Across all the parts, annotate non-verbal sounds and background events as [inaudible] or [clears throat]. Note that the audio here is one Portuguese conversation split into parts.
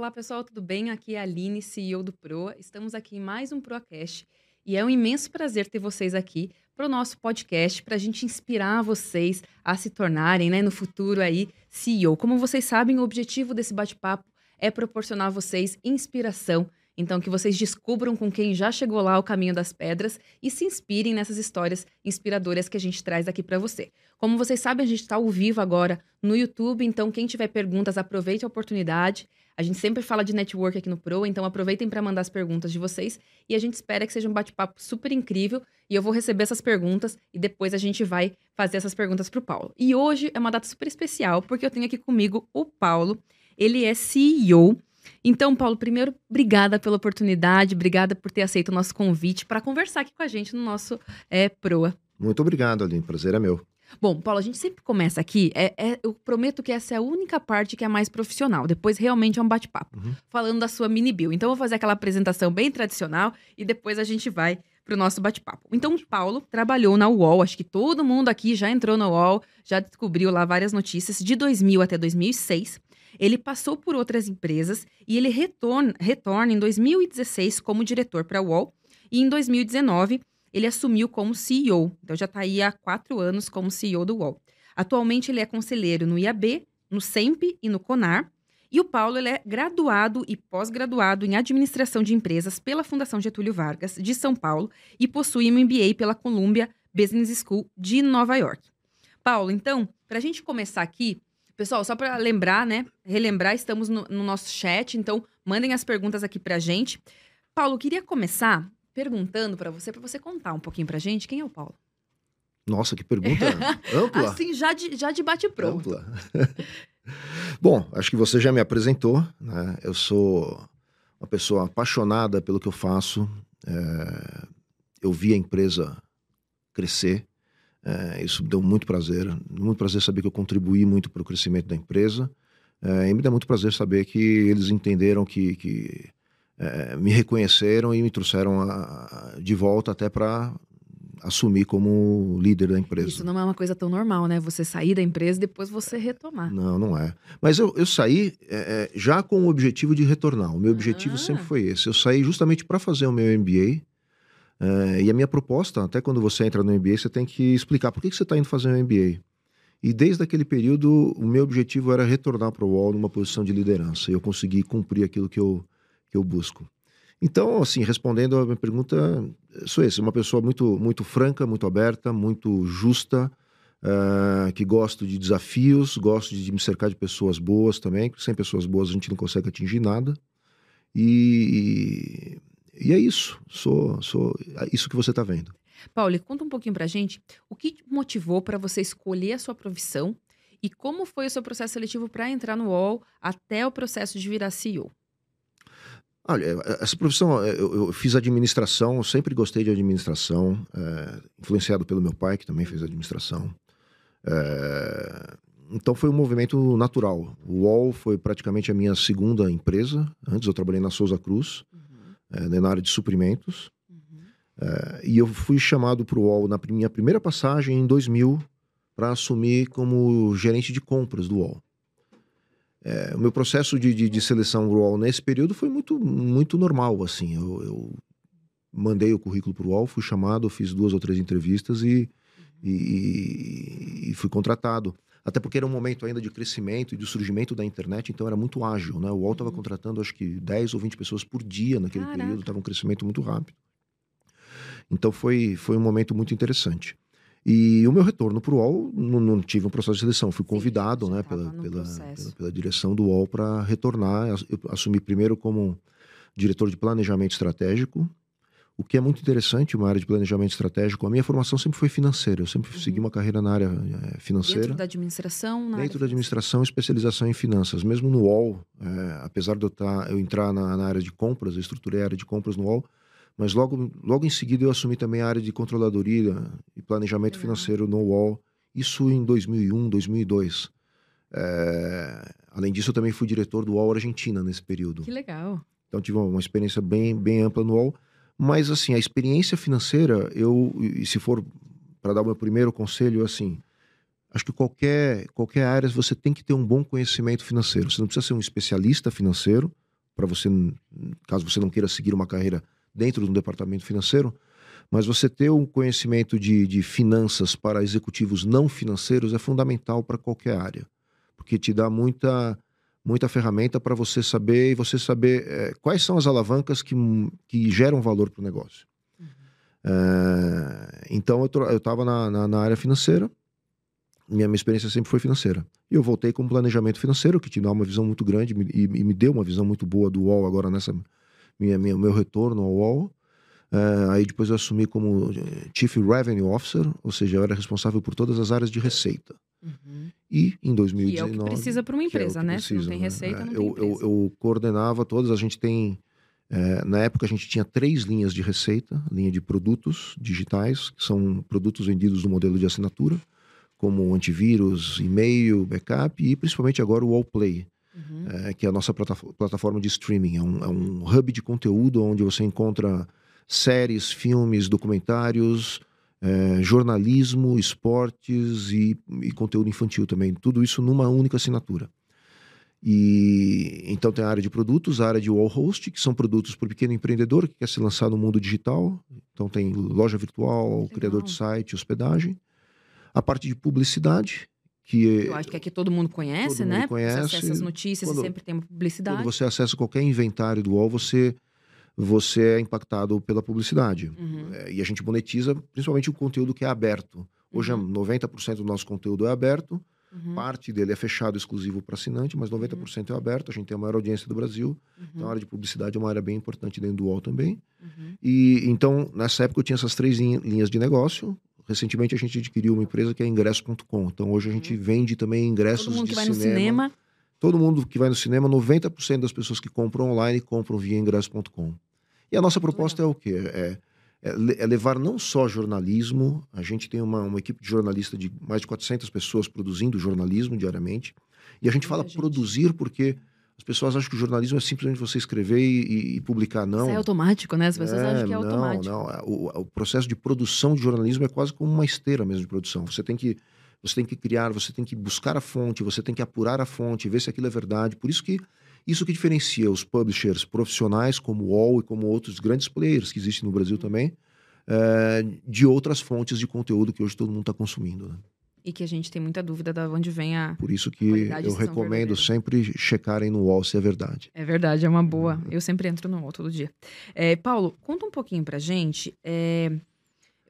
Olá, pessoal, tudo bem? Aqui é a Aline, CEO do Proa. Estamos aqui em mais um Proacast e é um imenso prazer ter vocês aqui para o nosso podcast, para a gente inspirar vocês a se tornarem, né, no futuro aí, CEO. Como vocês sabem, o objetivo desse bate-papo é proporcionar a vocês inspiração então, que vocês descubram com quem já chegou lá o caminho das pedras e se inspirem nessas histórias inspiradoras que a gente traz aqui para você. Como vocês sabem, a gente está ao vivo agora no YouTube, então quem tiver perguntas, aproveite a oportunidade. A gente sempre fala de network aqui no Pro, então aproveitem para mandar as perguntas de vocês e a gente espera que seja um bate-papo super incrível e eu vou receber essas perguntas e depois a gente vai fazer essas perguntas para o Paulo. E hoje é uma data super especial porque eu tenho aqui comigo o Paulo. Ele é CEO então, Paulo, primeiro, obrigada pela oportunidade, obrigada por ter aceito o nosso convite para conversar aqui com a gente no nosso é, Proa. Muito obrigado, Aline. Prazer é meu. Bom, Paulo, a gente sempre começa aqui. É, é, eu prometo que essa é a única parte que é mais profissional. Depois realmente é um bate-papo. Uhum. Falando da sua mini bio. Então, eu vou fazer aquela apresentação bem tradicional e depois a gente vai para o nosso bate-papo. Então, o Paulo trabalhou na UOL. Acho que todo mundo aqui já entrou na UOL, já descobriu lá várias notícias. De 2000 até 2006. Ele passou por outras empresas e ele retorna, retorna em 2016 como diretor para a UOL e em 2019 ele assumiu como CEO. Então já está aí há quatro anos como CEO do UOL. Atualmente ele é conselheiro no IAB, no SEMP e no CONAR. E o Paulo é graduado e pós-graduado em administração de empresas pela Fundação Getúlio Vargas de São Paulo e possui um MBA pela Columbia Business School de Nova York. Paulo, então, para a gente começar aqui, Pessoal, só para lembrar, né? Relembrar, estamos no, no, nosso chat, então mandem as perguntas aqui pra gente. Paulo, queria começar perguntando para você, para você contar um pouquinho pra gente quem é o Paulo. Nossa, que pergunta [laughs] ampla. Assim, já de, já de bate-pronto. Ampla. [laughs] Bom, acho que você já me apresentou, né? Eu sou uma pessoa apaixonada pelo que eu faço. É... Eu vi a empresa crescer, é, isso deu muito prazer, muito prazer saber que eu contribuí muito para o crescimento da empresa. É, e me dá muito prazer saber que eles entenderam que, que é, me reconheceram e me trouxeram a, a, de volta até para assumir como líder da empresa. Isso não é uma coisa tão normal, né? Você sair da empresa e depois você retomar. Não, não é. Mas eu, eu saí é, é já com o objetivo de retornar. O meu objetivo ah. sempre foi esse. Eu saí justamente para fazer o meu MBA é, e a minha proposta, até quando você entra no MBA, você tem que explicar por que, que você está indo fazer um MBA. E desde aquele período, o meu objetivo era retornar para o UOL numa posição de liderança. E eu consegui cumprir aquilo que eu, que eu busco. Então, assim, respondendo a minha pergunta, sou esse, uma pessoa muito, muito franca, muito aberta, muito justa, uh, que gosto de desafios, gosto de me cercar de pessoas boas também, sem pessoas boas a gente não consegue atingir nada. E, e é isso, sou, sou é isso que você está vendo. Paulo, conta um pouquinho para gente o que motivou para você escolher a sua profissão e como foi o seu processo seletivo para entrar no UOL até o processo de virar CEO. Olha, essa profissão, eu, eu fiz administração, eu sempre gostei de administração, é, influenciado pelo meu pai, que também fez administração. É, então foi um movimento natural. O UOL foi praticamente a minha segunda empresa. Antes eu trabalhei na Souza Cruz é, na área de suprimentos. Uhum. E eu fui chamado para o UOL na minha primeira passagem em 2000 para assumir como gerente de compras do UOL. É, o meu processo de, de, de, seleção do UOL nesse período foi muito, muito normal, assim. Eu, eu mandei o currículo para o UOL, fui chamado, fiz duas ou três entrevistas e, e, e fui contratado. Até porque era um momento ainda de crescimento e de surgimento da internet, então era muito ágil, né? O UOL estava uhum. contratando acho que 10 ou 20 pessoas por dia naquele Caraca. período, estava um crescimento muito rápido. Então foi, foi um momento muito interessante. E o meu retorno para o UOL, não, não, tive um processo de seleção, fui convidado Sim, né, pela, pela, pela, pela, direção do UOL para retornar. Eu assumi primeiro como diretor de planejamento estratégico, o que é muito interessante, uma área de planejamento estratégico. A minha formação sempre foi financeira. Eu sempre uhum. segui uma carreira na área é, financeira. Dentro da administração? Dentro da administração, especialização em finanças. Mesmo no UOL, é, apesar de eu, tá, eu entrar na, na, área de compras, eu estruturei a área de compras no UOL, mas logo, logo em seguida eu assumi também a área de controladoria e planejamento Legal. financeiro no UOL. Isso em 2001, 2002. É, além disso, eu também fui diretor do UOL Argentina nesse período. Que legal. Então tive uma experiência bem, bem ampla no UOL. Mas, assim, a experiência financeira, eu, e se for para dar o meu primeiro conselho, assim, acho que qualquer, qualquer área você tem que ter um bom conhecimento financeiro. Você não precisa ser um especialista financeiro, para você, caso você não queira seguir uma carreira dentro do departamento financeiro, mas você ter um conhecimento de, de finanças para executivos não financeiros é fundamental para qualquer área, porque te dá muita, muita ferramenta para você saber e você saber é, quais são as alavancas que, que geram valor para o negócio. Uhum. É, então eu estava na, na, na, área financeira, minha, minha experiência sempre foi financeira. E eu voltei com um planejamento financeiro que te dá uma visão muito grande e, e me deu uma visão muito boa do UOL agora nessa minha, minha meu retorno ao UOL. Uh, aí depois eu assumi como eh, Chief Revenue Officer, ou seja, eu era responsável por todas as áreas de receita. Uhum. E em 2019. Que é o que precisa para uma é empresa, é né? Precisa, Se não tem né? receita, é, não eu, tem eu, eu, coordenava todas, a gente tem. É, na época a gente tinha três linhas de receita: linha de produtos digitais, que são produtos vendidos no modelo de assinatura, como antivírus, e-mail, backup, e principalmente agora o Allplay. Uhum. É, que é a nossa plataforma de streaming. É um, é um hub de conteúdo onde você encontra séries, filmes, documentários, é, jornalismo, esportes e, e, conteúdo infantil também. Tudo isso numa única assinatura. E então tem a área de produtos, a área de wall host, que são produtos para o pequeno empreendedor que quer se lançar no mundo digital. Então tem loja virtual, Legal. criador de site, hospedagem. A parte de publicidade, que eu acho que aqui todo mundo conhece, todo né? Mundo conhece. Você acessa as notícias quando, e sempre tem uma publicidade. Quando você acessa qualquer inventário do UOL, você você é impactado pela publicidade. Uhum. É, e a gente monetiza principalmente o conteúdo que é aberto. Hoje, uhum. 90% do nosso conteúdo é aberto, uhum. parte dele é fechado exclusivo para assinante, mas 90% uhum. é aberto. A gente tem a maior audiência do Brasil. Então, a uhum. área de publicidade é uma área bem importante dentro do UOL também. Uhum. E então, nessa época, eu tinha essas três linhas de negócio. Recentemente, a gente adquiriu uma empresa que é ingresso.com. Então, hoje a gente vende também ingressos Todo mundo de que vai cinema. no cinema todo mundo que vai no cinema, 90% das pessoas que compram online compram via ingresso.com. E a nossa proposta é o quê? É, é, é, levar não só jornalismo, a gente tem uma, uma equipe de jornalistas de mais de 400 pessoas produzindo jornalismo diariamente, e a gente fala gente. produzir porque as pessoas acham que o jornalismo é simplesmente você escrever e, e publicar, não. Isso é automático, né? As pessoas é, acham que é automático. Não, não. O, o, processo de produção de jornalismo é quase como uma esteira mesmo de produção. Você tem que você tem que criar, você tem que buscar a fonte, você tem que apurar a fonte, ver se aquilo é verdade. Por isso que isso que diferencia os publishers profissionais como o UOL e como outros grandes players que existem no Brasil também, é, de outras fontes de conteúdo que hoje todo mundo está consumindo. Né? E que a gente tem muita dúvida de onde vem a. Por isso que eu recomendo sempre checarem no UOL se é verdade. É verdade, é uma boa. Uhum. Eu sempre entro no UOL todo dia. É, Paulo, conta um pouquinho pra gente. É,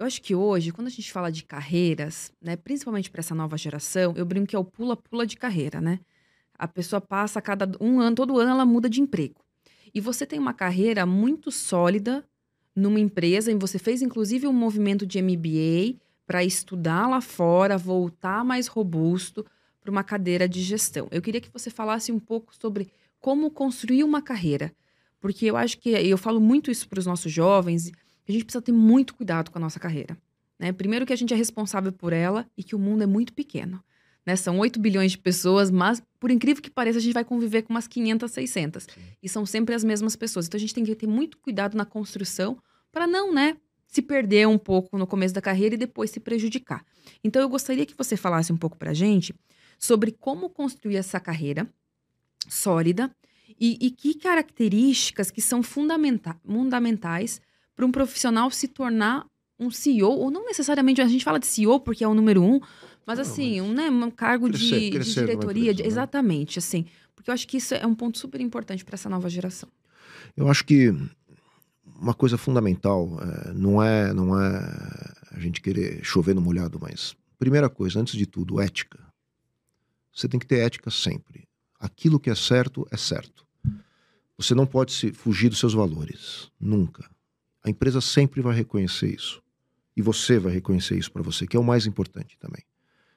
eu acho que hoje, quando a gente fala de carreiras, né, principalmente para essa nova geração, eu brinco que é o pula-pula de carreira, né? A pessoa passa a cada um ano, todo ano ela muda de emprego. E você tem uma carreira muito sólida numa empresa, e você fez inclusive um movimento de MBA para estudar lá fora, voltar mais robusto para uma cadeira de gestão. Eu queria que você falasse um pouco sobre como construir uma carreira, porque eu acho que eu falo muito isso para os nossos jovens, a gente precisa ter muito cuidado com a nossa carreira. Né? Primeiro que a gente é responsável por ela e que o mundo é muito pequeno. Né? São 8 bilhões de pessoas, mas, por incrível que pareça, a gente vai conviver com umas 500, 600. Sim. E são sempre as mesmas pessoas. Então, a gente tem que ter muito cuidado na construção para não, né, se perder um pouco no começo da carreira e depois se prejudicar. Então, eu gostaria que você falasse um pouco para a gente sobre como construir essa carreira sólida e, e que características que são fundamenta fundamentais para um profissional se tornar um CEO, ou não necessariamente, a gente fala de CEO porque é o número um, mas não, assim, mas... Um, né, um cargo crescer, de, crescer de diretoria, de, né? exatamente, assim, porque eu acho que isso é um ponto super importante para essa nova geração. Eu acho que uma coisa fundamental é, não é não é a gente querer chover no molhado, mas primeira coisa, antes de tudo, ética. Você tem que ter ética sempre. Aquilo que é certo é certo. Você não pode se fugir dos seus valores, nunca. A empresa sempre vai reconhecer isso. E você vai reconhecer isso para você, que é o mais importante também.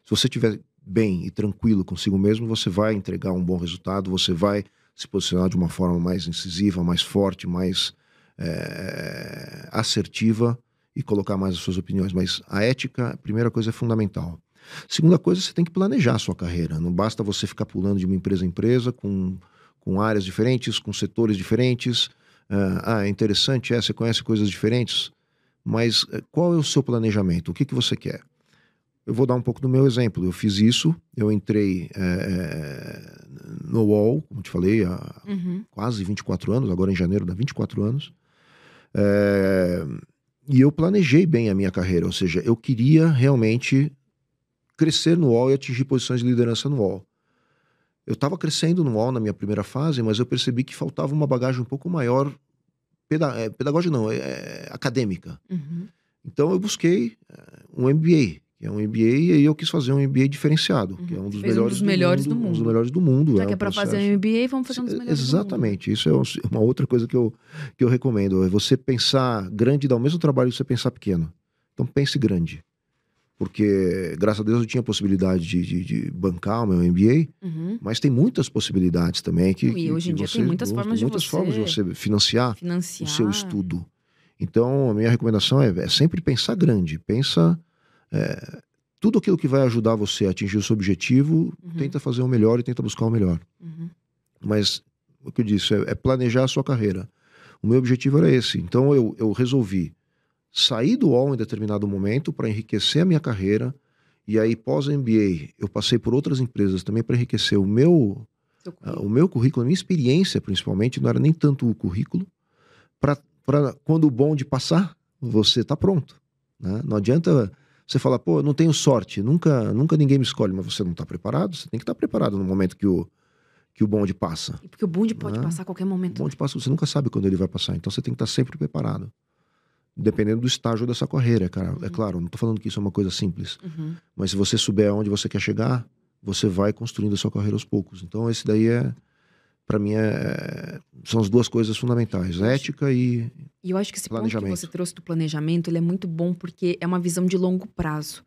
Se você estiver bem e tranquilo consigo mesmo, você vai entregar um bom resultado, você vai se posicionar de uma forma mais incisiva, mais forte, mais é, assertiva e colocar mais as suas opiniões. Mas a ética, a primeira coisa, é fundamental. Segunda coisa, você tem que planejar a sua carreira. Não basta você ficar pulando de uma empresa em empresa com, com áreas diferentes, com setores diferentes. ah, é interessante, é, você conhece coisas diferentes, mas eh, qual é o seu planejamento? O que, que você quer? Eu vou dar um pouco do meu exemplo. Eu fiz isso, eu entrei é, no UOL, como te falei, há uhum. quase 24 anos, agora em janeiro dá 24 anos. É, e eu planejei bem a minha carreira, ou seja, eu queria realmente crescer no UOL e atingir posições de liderança no UOL. Eu estava crescendo no UOL na minha primeira fase, mas eu percebi que faltava uma bagagem um pouco maior, peda é, pedagógica não, é, é, acadêmica. Uhum. Então eu busquei é, um MBA, que é um MBA, e aí eu quis fazer um MBA diferenciado, uhum. que é um dos, melhores, um dos do melhores, do mundo, Um dos melhores do mundo. Já é que é para fazer um MBA, vamos fazer um dos melhores Exatamente, isso é uma outra coisa que eu, que eu recomendo, é você pensar grande e dar o mesmo trabalho que você pensar pequeno. Então pense grande porque graças a Deus eu tinha a possibilidade de, de, de bancar o meu MBA, uhum. mas tem muitas possibilidades também que, e hoje em dia você, tem muitas formas de muitas você formas de você financiar, financiar, o seu estudo. Então a minha recomendação é, é sempre pensar grande, pensa é, tudo aquilo que vai ajudar você a atingir o seu objetivo, uhum. tenta fazer o melhor e tenta buscar o melhor. Uhum. Mas o que eu disse é, é planejar a sua carreira. O meu objetivo era esse, então eu, eu resolvi saí do UOL em determinado momento para enriquecer a minha carreira. E aí, pós-MBA, eu passei por outras empresas também para enriquecer o meu, uh, o meu currículo, a minha experiência, principalmente. Não era nem tanto o currículo. Para quando o bonde passar, você está pronto. Né? Não adianta você falar, pô, eu não tenho sorte, nunca, nunca ninguém me escolhe, mas você não está preparado. Você tem que estar tá preparado no momento que o, que o bonde passa. E porque o bonde pode né? passar a qualquer momento. O bonde passa, você nunca sabe quando ele vai passar. Então você tem que estar tá sempre preparado dependendo do estágio dessa carreira, cara. É uhum. É claro, não estou falando que isso é uma coisa simples. Uhum. Mas se você souber aonde você quer chegar, você vai construindo a sua carreira aos poucos. Então, esse daí é, para mim, é, são as duas coisas fundamentais: ética e. E eu acho que esse ponto que você trouxe do planejamento ele é muito bom porque é uma visão de longo prazo.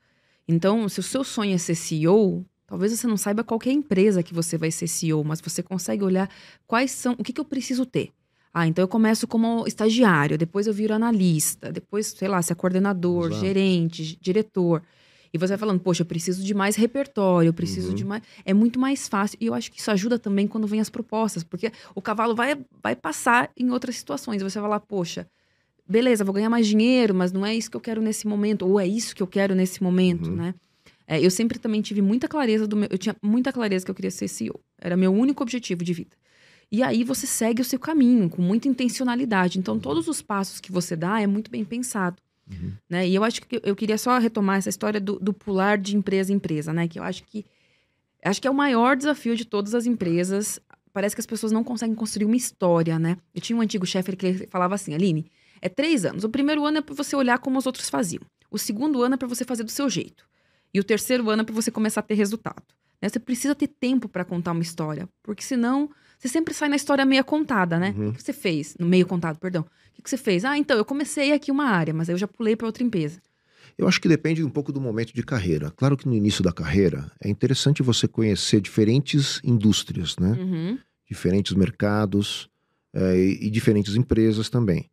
Então, se o seu sonho é ser CEO, talvez você não saiba qual é a empresa que você vai ser CEO, mas você consegue olhar quais são, o que, que eu preciso ter. Ah, então eu começo como estagiário, depois eu viro analista, depois, sei lá, se é coordenador, Exato. gerente, diretor. E você vai falando, poxa, eu preciso de mais repertório, eu preciso uhum. de mais. É muito mais fácil. E eu acho que isso ajuda também quando vem as propostas, porque o cavalo vai, vai passar em outras situações. Você vai falar, poxa, beleza, vou ganhar mais dinheiro, mas não é isso que eu quero nesse momento, ou é isso que eu quero nesse momento, uhum. né? É, eu sempre também tive muita clareza do meu. Eu tinha muita clareza que eu queria ser CEO. Era meu único objetivo de vida. E aí você segue o seu caminho com muita intencionalidade. Então, todos os passos que você dá é muito bem pensado. Uhum. Né? E eu acho que eu queria só retomar essa história do, do, pular de empresa em empresa, né? Que eu acho que acho que é o maior desafio de todas as empresas. Parece que as pessoas não conseguem construir uma história, né? Eu tinha um antigo chefe que falava assim, Aline, é três anos. O primeiro ano é para você olhar como os outros faziam. O segundo ano é para você fazer do seu jeito. E o terceiro ano é para você começar a ter resultado. Né? Você precisa ter tempo para contar uma história, porque senão você sempre sai na história meia contada, né? Uhum. O que você fez? No meio contado, perdão. O que você fez? Ah, então, eu comecei aqui uma área, mas aí eu já pulei para outra empresa. Eu acho que depende um pouco do momento de carreira. Claro que no início da carreira é interessante você conhecer diferentes indústrias, né? Uhum. Diferentes mercados é, e, diferentes empresas também.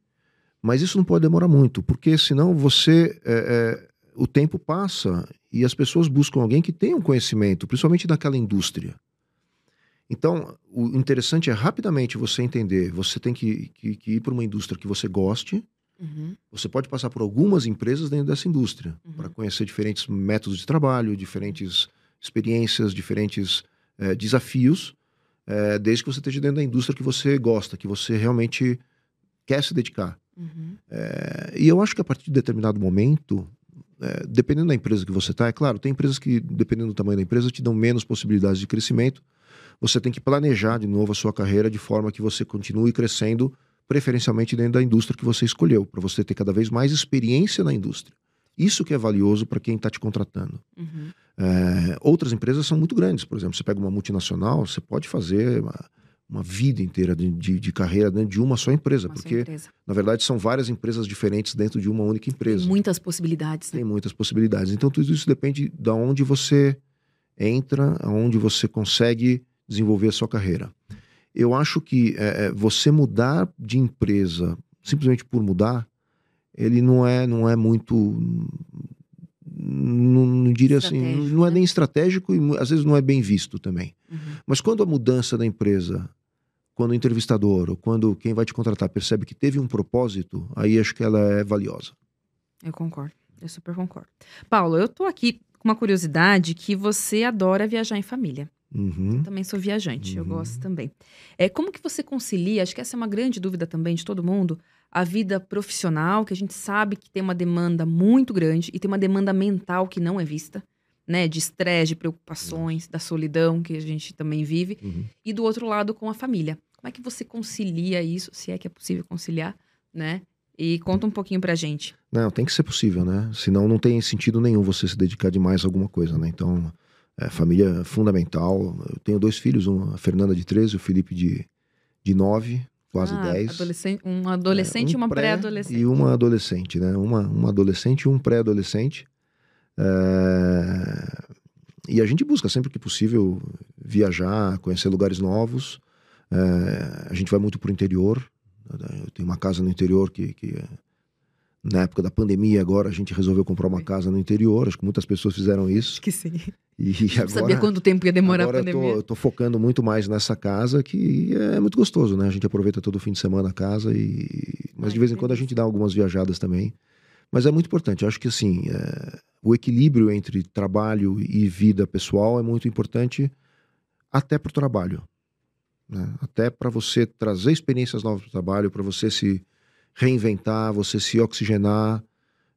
Mas isso não pode demorar muito, porque senão você. É, é, o tempo passa e as pessoas buscam alguém que tenha um conhecimento, principalmente daquela indústria. Então, o interessante é rapidamente você entender. Você tem que, que, que ir para uma indústria que você goste. Uhum. Você pode passar por algumas empresas dentro dessa indústria uhum. para conhecer diferentes métodos de trabalho, diferentes experiências, diferentes é, desafios, é, desde que você esteja dentro da indústria que você gosta, que você realmente quer se dedicar. Uhum. É, e eu acho que a partir de determinado momento, dependendo da empresa que você está, é claro, tem empresas que, dependendo do tamanho da empresa, te dão menos possibilidades de crescimento você tem que planejar de novo a sua carreira de forma que você continue crescendo, preferencialmente dentro da indústria que você escolheu, para você ter cada vez mais experiência na indústria. Isso que é valioso para quem está te contratando. Uhum. É, outras empresas são muito grandes. Por exemplo, você pega uma multinacional, você pode fazer uma, uma vida inteira de, de, de, carreira dentro de uma só empresa. Uma porque, empresa. na verdade, são várias empresas diferentes dentro de uma única empresa. Tem muitas possibilidades. Né? Tem muitas possibilidades. Então, tudo isso depende de onde você entra, aonde você consegue desenvolver a sua carreira. Eu acho que é, é, você mudar de empresa simplesmente por mudar, ele não é, não é muito. Não, não diria assim, não é né? nem estratégico e às vezes não é bem visto também. Uhum. Mas quando a mudança da empresa, quando o entrevistador ou quando quem vai te contratar percebe que teve um propósito, aí acho que ela é valiosa. Eu concordo, eu super concordo. Paulo, eu tô aqui com uma curiosidade que você adora viajar em família. Uhum. Eu também sou viajante, eu gosto também. É, como que você concilia, acho que essa é uma grande dúvida também de todo mundo, a vida profissional, que a gente sabe que tem uma demanda muito grande e tem uma demanda mental que não é vista, né? De estresse, de preocupações, da solidão que a gente também vive. Uhum. E do outro lado, com a família. Como é que você concilia isso, se é que é possível conciliar, né? E conta um pouquinho pra gente. Não, tem que ser possível, né? Senão não tem sentido nenhum você se dedicar demais a alguma coisa, né? Então, é, família é fundamental. Eu tenho dois filhos, uma, a Fernanda de 13 e o Felipe de, de 9, quase Ah, 10. adolescente- um adolescente e um uma pré pré-adolescente. E uma adolescente, né? Uma, uma adolescente e um pré-adolescente. É, E a gente busca sempre que possível viajar, conhecer lugares novos. É, A gente vai muito pro interior. Eu tenho uma casa no interior que, que é, na época da pandemia agora a gente resolveu comprar uma casa no interior. Acho que muitas pessoas fizeram isso. Acho que sim. E agora sabia quanto tempo ia demorar Agora a eu tô, pandemia. eu tô focando muito mais nessa casa, que é muito gostoso, né? A gente aproveita todo fim de semana a casa e. Mas Ai, de vez em quando a gente dá algumas viajadas também. Mas é muito importante. Eu acho que assim, é, o equilíbrio entre trabalho e vida pessoal é muito importante até para o trabalho. né? Até para você trazer experiências novas para o trabalho, para você se reinventar, você se oxigenar,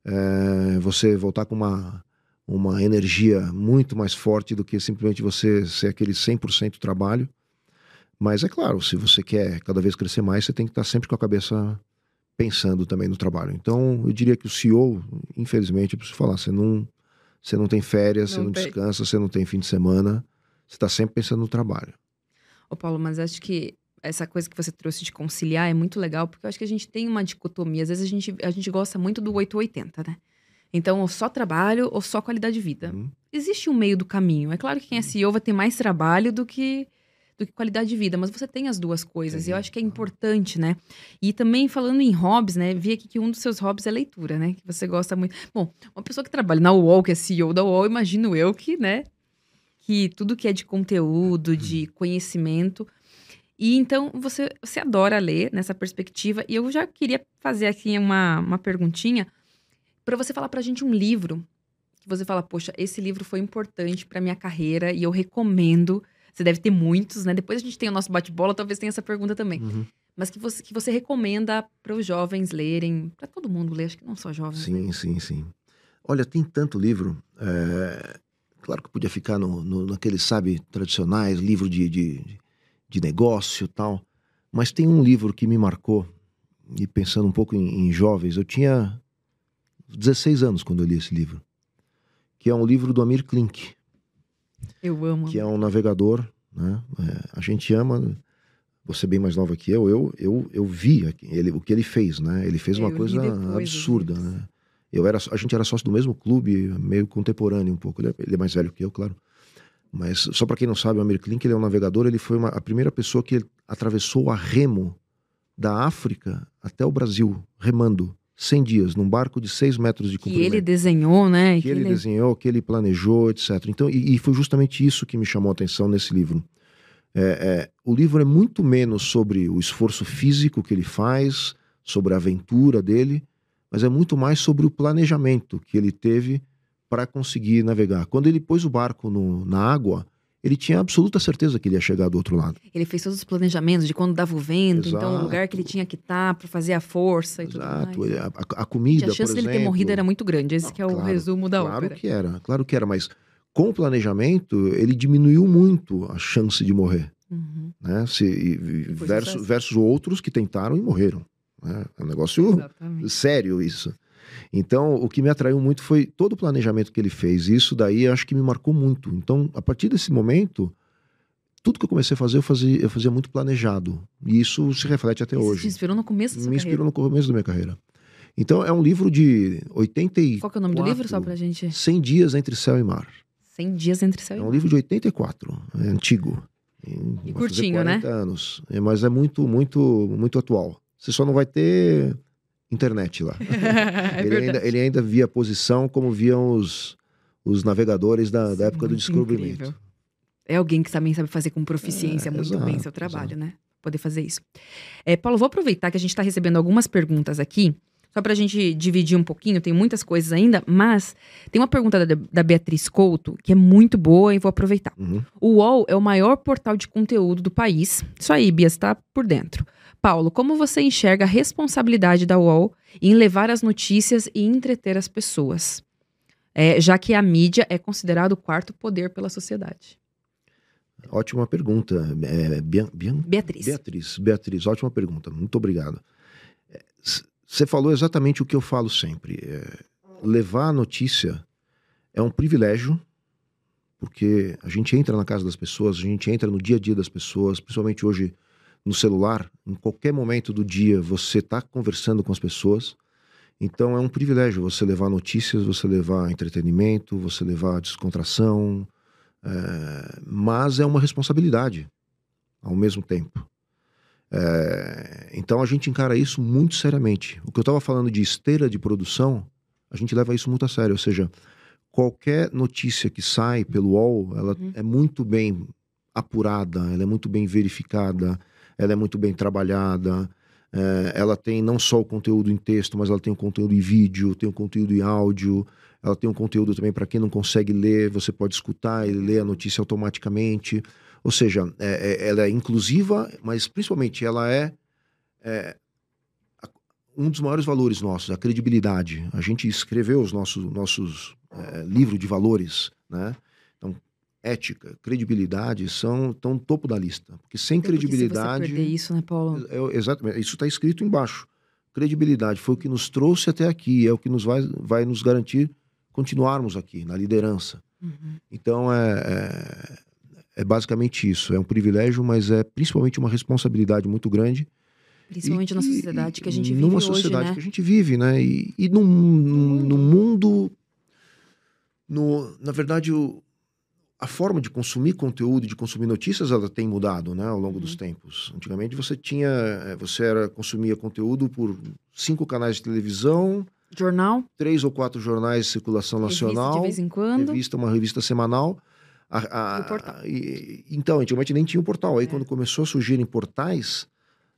é, você voltar com uma, uma energia muito mais forte do que simplesmente você ser aquele 100% trabalho. Mas é claro, se você quer cada vez crescer mais, você tem que estar sempre com a cabeça pensando também no trabalho. Então, eu diria que o CEO, infelizmente, eu preciso falar, você não, você não tem férias, você Não não tem. descansa, você não tem fim de semana, você está sempre pensando no trabalho. Ô, Paulo, mas acho que essa coisa que você trouxe de conciliar é muito legal, porque eu acho que a gente tem uma dicotomia. Às vezes a gente, a gente gosta muito do 880, né? Então, ou só trabalho ou só qualidade de vida. Uhum. Existe um meio do caminho. É claro que quem é CEO vai ter mais trabalho do que, do que qualidade de vida, mas você tem as duas coisas. E eu acho que é importante, né? E também falando em hobbies, né? Vi aqui que um dos seus hobbies é leitura, né? Que você gosta muito. Bom, uma pessoa que trabalha na UOL, que é CEO da UOL, imagino eu que, né? Que tudo que é de conteúdo, de conhecimento. E então você, você adora ler nessa perspectiva. E eu já queria fazer aqui uma, uma perguntinha para você falar pra gente um livro que você fala, poxa, esse livro foi importante pra minha carreira e eu recomendo. Você deve ter muitos, né? Depois a gente tem o nosso bate-bola, talvez tenha essa pergunta também. Uhum. Mas que você, que você recomenda para os jovens lerem, pra todo mundo ler, acho que não só jovens. né? Sim, sim, sim. Olha, tem tanto livro. é, Claro que podia ficar no, no, naqueles, sabe, tradicionais, livro de, de, de negócio e tal. Mas tem um livro que me marcou, e pensando um pouco em, em jovens, eu tinha 16 anos quando eu li esse livro. Que é um livro do Amir Klink, Eu amo. que é um navegador, né? É, a gente ama. Você bem mais nova que eu, eu, eu, eu vi ele, o que ele fez, né? Ele fez uma eu coisa absurda, né? Eu era, a gente era sócio do mesmo clube, meio contemporâneo um pouco. Ele é, ele é mais velho que eu, claro. Mas só para quem não sabe, o Amir Klink, ele é um navegador, ele foi uma- a primeira pessoa que atravessou a remo da África até o Brasil, remando, 100 dias, num barco de 6 metros de que comprimento ele desenhou, né? e que ele desenhou, que ele planejou, etc. Então, e, e foi justamente isso que me chamou a atenção nesse livro. É, é, o livro é muito menos sobre o esforço físico que ele faz, sobre a aventura dele, mas é muito mais sobre o planejamento que ele teve para conseguir navegar. Quando ele pôs o barco no- na água, ele tinha absoluta certeza que ele ia chegar do outro lado. Ele fez todos os planejamentos de quando dava o vento, então o Exato. lugar que ele tinha que estar para fazer a força e tudo Exato. mais. ele- A, a- a comida, a chance dele ter exemplo, morrido era muito grande. Esse que é o claro, resumo da claro ópera. que era, claro que era, mas com o planejamento ele diminuiu muito a chance de morrer. Uhum. né? Se, e- versus, versus outros que tentaram e morreram. Né? É um negócio Exatamente. sério isso. Então, o que me atraiu muito foi todo o planejamento que ele fez. Isso daí acho que me marcou muito. Então, a partir desse momento, tudo que eu comecei a fazer, eu fazia, eu fazia muito planejado. E isso se reflete até Isso te hoje. inspirou no começo da sua Me carreira. inspirou no começo da minha carreira. Então, é um livro de 80 e Qual que é o nome do livro, só pra gente? 100 dias entre céu e mar. 100 dias entre céu e É um mar. livro de 84, é antigo. E curtinho, né? 40 anos. É, mas é muito, muito, muito atual. Você só não vai ter internet lá. [laughs] é ele, ainda, ele ainda via a posição como viam os, os navegadores da, da época do muito descobrimento. incrível. É alguém que também sabe fazer com proficiência É, muito exato, bem seu trabalho, né? Poder fazer isso. É, Paulo, vou aproveitar que a gente está recebendo algumas perguntas aqui só para a gente dividir um pouquinho, tem muitas coisas ainda, mas tem uma pergunta da, da Beatriz Couto que é muito boa e vou aproveitar. Uhum. O UOL é o maior portal de conteúdo do país. Isso aí, Bia, está por dentro. Paulo, como você enxerga a responsabilidade da UOL em levar as notícias e entreter as pessoas? É, já que a mídia é considerado o quarto poder pela sociedade. Ótima pergunta. É, Bian, Bian? Beatriz. Beatriz. Beatriz, ótima pergunta. Muito obrigado. Você é, falou exatamente o que eu falo sempre. É, levar a notícia é um privilégio, porque a gente entra na casa das pessoas, a gente entra no dia a dia das pessoas, principalmente hoje no celular. Em qualquer momento do dia você está conversando com as pessoas. Então é um privilégio você levar notícias, você levar entretenimento, você levar descontração, é, mas é uma responsabilidade ao mesmo tempo. É, então a gente encara isso muito seriamente. O que eu estava falando de esteira de produção, a gente leva isso muito a sério. Ou seja, qualquer notícia que sai pelo UOL, ela uhum. é muito bem apurada, ela é muito bem verificada, ela é muito bem trabalhada. É, ela tem não só o conteúdo em texto, mas ela tem o conteúdo em vídeo, tem o conteúdo em áudio, ela tem um conteúdo também para quem não consegue ler, você pode escutar e ler a notícia automaticamente. Ou seja, é, é, ela é inclusiva, mas principalmente ela é, é, um dos maiores valores nossos, a credibilidade. A gente escreveu os nossos, nossos é, livros de valores, né? Ética, credibilidade são estão no topo da lista. Porque sem Até credibilidade. Porque se você perder isso, né, Paulo? É, é, exatamente. Isso está escrito embaixo. Credibilidade foi o que nos trouxe até aqui, é o que nos vai, vai nos garantir continuarmos aqui na liderança. Uhum. Então é, é, é, basicamente isso. É um privilégio, mas é principalmente uma responsabilidade muito grande. Principalmente e, na sociedade que a gente vive numa sociedade hoje, né? que a gente vive, né? E, e no, no, no mundo, no, na verdade, o, a forma de consumir conteúdo, de consumir notícias, ela tem mudado, né, ao longo uhum. dos tempos. Antigamente você tinha, eh, você era consumia conteúdo por cinco canais de televisão, Jornal? Três ou quatro jornais de circulação revista nacional. de vez em quando. Revista, uma revista semanal. A, a, portal. E, então, antigamente nem tinha o um portal. Aí, é. quando começou a surgir em portais,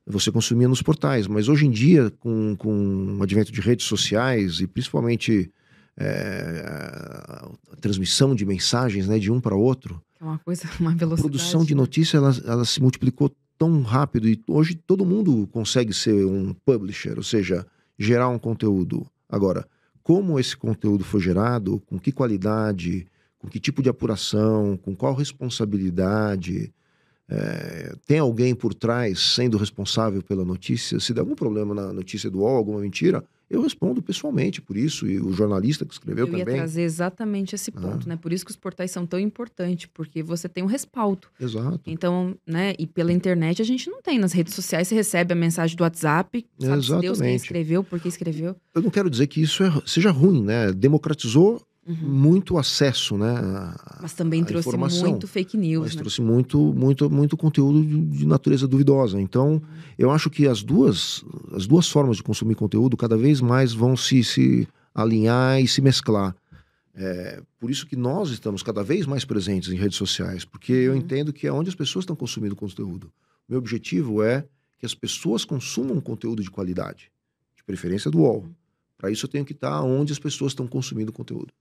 você consumia nos portais. Mas hoje em dia, com, com o advento de redes sociais e principalmente é, a, transmissão de mensagens né, de um para outro. É uma coisa, [laughs] uma velocidade. A produção de notícia ela, ela se multiplicou tão rápido e hoje todo mundo consegue ser um publisher, ou seja, gerar um conteúdo. Agora, como esse conteúdo foi gerado, com que qualidade, com que tipo de apuração, com qual responsabilidade, é, tem alguém por trás sendo responsável pela notícia? Se der algum problema na notícia do UOL, alguma mentira, eu respondo pessoalmente por isso, e o jornalista que escreveu eu também. Eu ia trazer exatamente esse ponto, ah. né? Por isso que os portais são tão importantes, porque você tem um respaldo. Exato. Então, né, e pela internet a gente não tem. Nas redes sociais você recebe a mensagem do WhatsApp, sabe exatamente. Deus quem escreveu, por que escreveu. Eu não quero dizer que isso é, seja ruim, né? Democratizou Uhum. muito acesso, né? A, Mas também trouxe muito fake news. Mas né? trouxe muito, muito, muito conteúdo de, natureza duvidosa. Então, uhum. eu acho que as duas, as duas formas de consumir conteúdo cada vez mais vão se, se alinhar e se mesclar. É, por isso que nós estamos cada vez mais presentes em redes sociais, porque uhum. eu entendo que é onde as pessoas estão consumindo conteúdo. Meu objetivo é que as pessoas consumam conteúdo de qualidade, de preferência do UOL. Uhum. Para isso eu tenho que estar onde as pessoas estão consumindo conteúdo.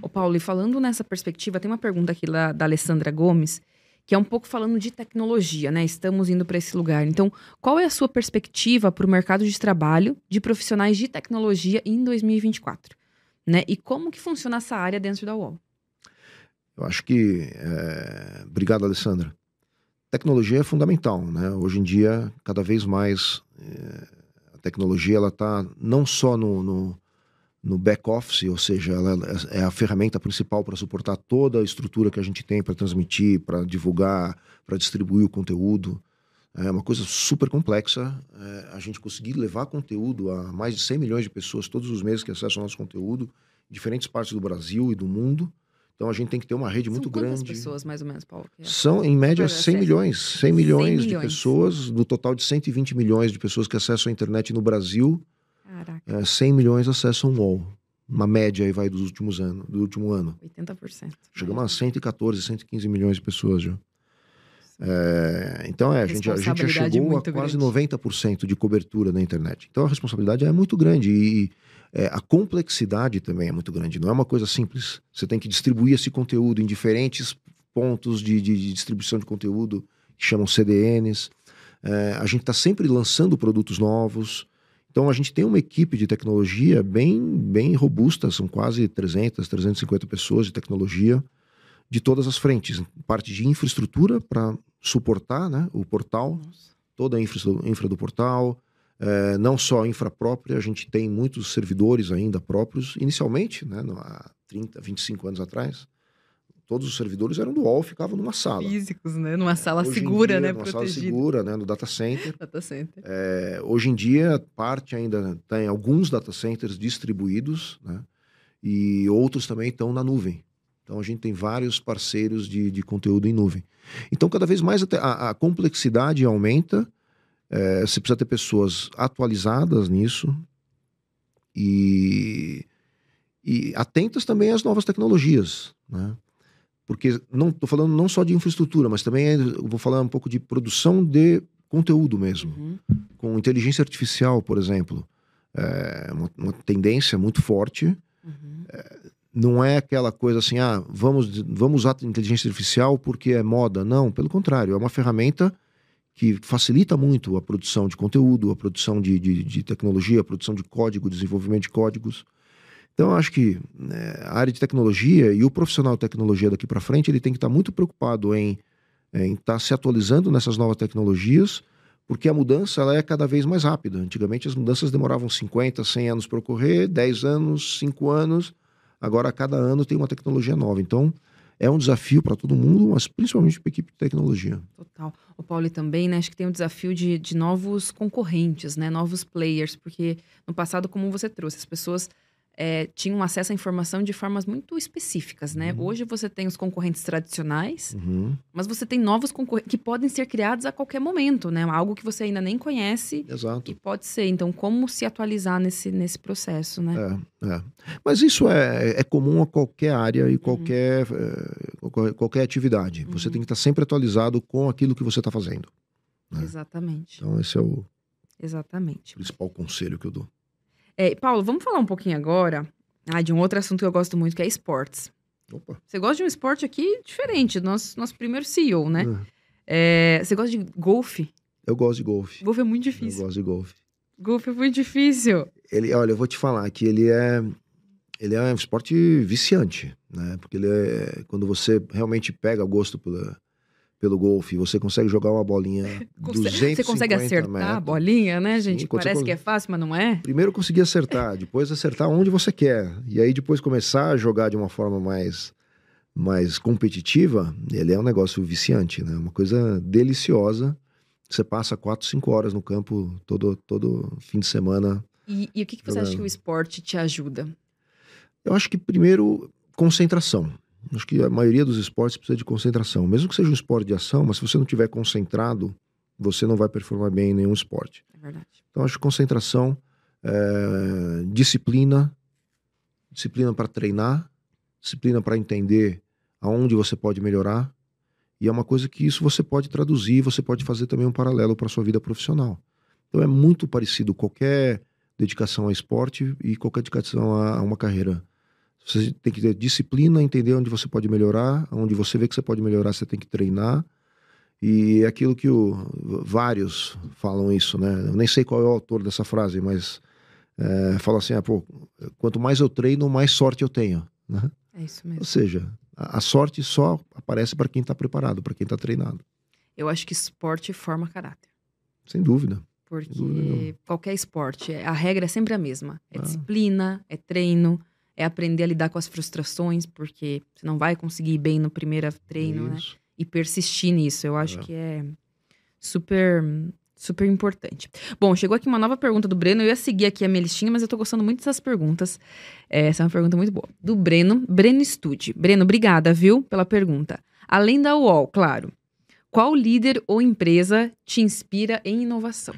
Ô Paulo, e falando nessa perspectiva, tem uma pergunta aqui lá da Alessandra Gomes, que é um pouco falando de tecnologia, né? Estamos indo para esse lugar. Então, qual é a sua perspectiva para o mercado de trabalho de profissionais de tecnologia em 2024? Né? E como que funciona essa área dentro da UOL? Eu acho que... É... Obrigado, Alessandra. Tecnologia é fundamental, né? Hoje em dia, cada vez mais, é... a tecnologia ela está não só no, no no back office, ou seja, ela é a ferramenta principal para suportar toda a estrutura que a gente tem para transmitir, para divulgar, para distribuir o conteúdo. É uma coisa super complexa. É, a gente conseguir levar conteúdo a mais de 100 milhões de pessoas todos os meses que acessam o nosso conteúdo, em diferentes partes do Brasil e do mundo. Então a gente tem que ter uma rede São muito grande. pessoas, mais ou menos, Paulo? São, em média, 100 milhões. 100 milhões, 100 milhões de pessoas, do total de 120 milhões de pessoas que acessam a internet no Brasil. Caraca. É, 100 milhões acessam o UOL. Uma média aí vai dos últimos anos, do último ano. 80%. Chegamos a 114, 115 milhões de pessoas já. É, então, é, a gente, a gente já chegou a quase grande. 90% de cobertura na internet. Então, a responsabilidade é muito grande e é, a complexidade também é muito grande. Não é uma coisa simples. Você tem que distribuir esse conteúdo em diferentes pontos de, de, de distribuição de conteúdo, que chamam CDNs. É, a gente está sempre lançando produtos novos. Então, a gente tem uma equipe de tecnologia bem, bem robusta, são quase 300, 350 pessoas de tecnologia de todas as frentes. Parte de infraestrutura para suportar né, o portal, Nossa. toda a infra, infra do portal, é, não só a infra própria, a gente tem muitos servidores ainda próprios. Inicialmente, né, há 30, 25 anos atrás, todos os servidores eram do UOL, ficavam numa sala. Físicos, né? Numa sala hoje segura, dia, né? Numa sala segura, né? No data center. data center. É, hoje em dia, parte ainda tem alguns data centers distribuídos, né? E outros também estão na nuvem. Então a gente tem vários parceiros de, de conteúdo em nuvem. Então cada vez mais a, a complexidade aumenta. É, você precisa ter pessoas atualizadas nisso e, e atentas também às novas tecnologias, né? Porque não estou falando não só de infraestrutura, mas também é, vou falar um pouco de produção de conteúdo mesmo, uhum. com inteligência artificial, por exemplo, é uma, uma tendência muito forte. Uhum. É, não é aquela coisa assim, ah, vamos, vamos usar inteligência artificial porque é moda. Não, pelo contrário, é uma ferramenta que facilita muito a produção de conteúdo, a produção de, de, de tecnologia, a produção de código, desenvolvimento de códigos. Então, acho que né, a área de tecnologia e o profissional de tecnologia daqui para frente, ele tem que estar tá muito preocupado em estar tá se atualizando nessas novas tecnologias, porque a mudança ela é cada vez mais rápida. Antigamente, as mudanças demoravam 50, 100 anos para ocorrer, 10 anos, 5 anos Agora, a cada ano tem uma tecnologia nova. Então, é um desafio para todo mundo, mas principalmente para a equipe de tecnologia. Total. O Paulo também, né? Acho que tem um desafio de, de novos concorrentes, né? Novos players, porque no passado, como você trouxe, as pessoas é, tinham acesso à informação de formas muito específicas, né? Uhum. Hoje você tem os concorrentes tradicionais, uhum. mas você tem novos concorrentes que podem ser criados a qualquer momento, né? Algo que você ainda nem conhece Exato. e pode ser. Então, como se atualizar nesse, nesse processo, né? É, é. Mas isso é, é comum a qualquer área e uhum. qualquer, uhum. qualquer atividade. Você uhum. tem que estar sempre atualizado com aquilo que você está fazendo. Né? Exatamente. Então, esse é o Exatamente. principal conselho que eu dou. É, Paulo, vamos falar um pouquinho agora ah, de um outro assunto que eu gosto muito, que é esportes. Opa. Você gosta de um esporte aqui diferente, nosso, nosso primeiro CEO, né? É. É, você gosta de golfe? Eu gosto de golfe. Golfe é muito difícil. Eu gosto de golfe. Golfe é muito difícil. Ele, olha, eu vou te falar que ele é ele é um esporte viciante, né? Porque ele é quando você realmente pega gosto pela, pelo golfe, você consegue jogar uma bolinha 250 [laughs] Você consegue acertar metros. a bolinha, né, gente? Sim, Parece que é fácil, mas não é. Primeiro conseguir acertar, [laughs] depois acertar onde você quer. E aí depois começar a jogar de uma forma mais mais competitiva, ele é um negócio viciante, né? Uma coisa deliciosa. Você passa quatro, cinco horas no campo todo, todo fim de semana. E, e o que, que você acha que o esporte te ajuda? Eu acho que primeiro concentração. Acho que a maioria dos esportes precisa de concentração. Mesmo que seja um esporte de ação, mas se você não tiver concentrado, você não vai performar bem em nenhum esporte. É verdade. Então, acho que concentração, é, disciplina, disciplina para treinar, disciplina para entender aonde você pode melhorar. E é uma coisa que isso você pode traduzir, você pode fazer também um paralelo para a sua vida profissional. Então, é muito parecido qualquer dedicação a esporte e qualquer dedicação a uma carreira você tem que ter disciplina, entender onde você pode melhorar, onde você vê que você pode melhorar, você tem que treinar. E é aquilo que o, vários falam isso, né? Eu nem sei qual é o autor dessa frase, mas é, fala assim: ah, pô, quanto mais eu treino, mais sorte eu tenho. Né? É isso mesmo. Ou seja, a, a sorte só aparece para quem está preparado, para quem está treinado. Eu acho que esporte forma caráter. Sem dúvida. Porque Sem dúvida qualquer esporte, a regra é sempre a mesma: é ah. disciplina, é treino é aprender a lidar com as frustrações, porque você não vai conseguir ir bem no primeiro treino, né? Isso. né? E persistir nisso. Eu acho é. que é super super importante. Bom, chegou aqui uma nova pergunta do Breno. Eu ia seguir aqui a minha listinha, mas eu tô gostando muito dessas perguntas. É, essa é uma pergunta muito boa. Do Breno, Breno Stude. Breno, obrigada, viu, pela pergunta. Além da UOL, claro. Qual líder ou empresa te inspira em inovação?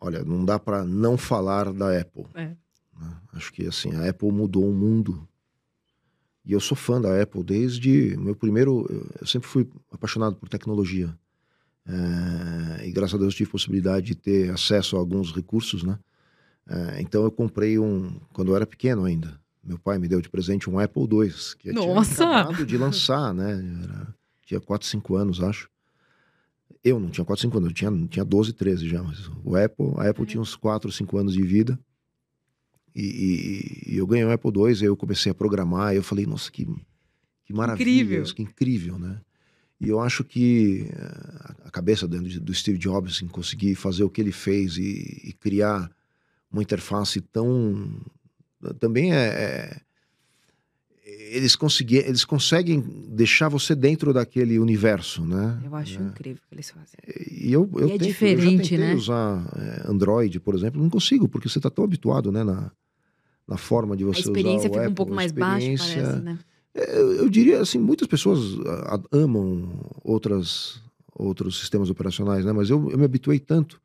Olha, não dá para não falar da Apple. É. Né? Acho que assim, a Apple mudou o mundo. E eu sou fã da Apple desde meu primeiro. Eu sempre fui apaixonado por tecnologia. É, e graças a Deus tive possibilidade de ter acesso a alguns recursos, né? É, então eu comprei um quando eu era pequeno ainda. Meu pai me deu de presente um Apple II, que Nossa! tinha acabado de lançar, né? Era, tinha 4, 5 anos, acho. Eu não tinha 4, 5 anos, eu tinha, tinha 12, 13 já. Mas o Apple, a Apple tinha uns 4, 5 anos de vida. E, e, e, eu ganhei um Apple II, e eu comecei a programar, eu falei, nossa, que, que maravilha, incrível. que incrível, né? E eu acho que eh, a cabeça do Steve Jobs em conseguir fazer o que ele fez e, e criar uma interface tão também é, é eles conseguem eles conseguem deixar você dentro daquele universo, né? Eu acho é. incrível o que eles fazem. E eu, eu, e é tento, diferente, eu já né? usar é, Android, por exemplo, não consigo porque você está tão habituado, né, na, na forma de você usar a experiência fica Apple, um pouco mais baixa, parece, né? Eu, eu, diria assim, muitas pessoas amam outras outros sistemas operacionais, né? Mas eu, eu me habituei tanto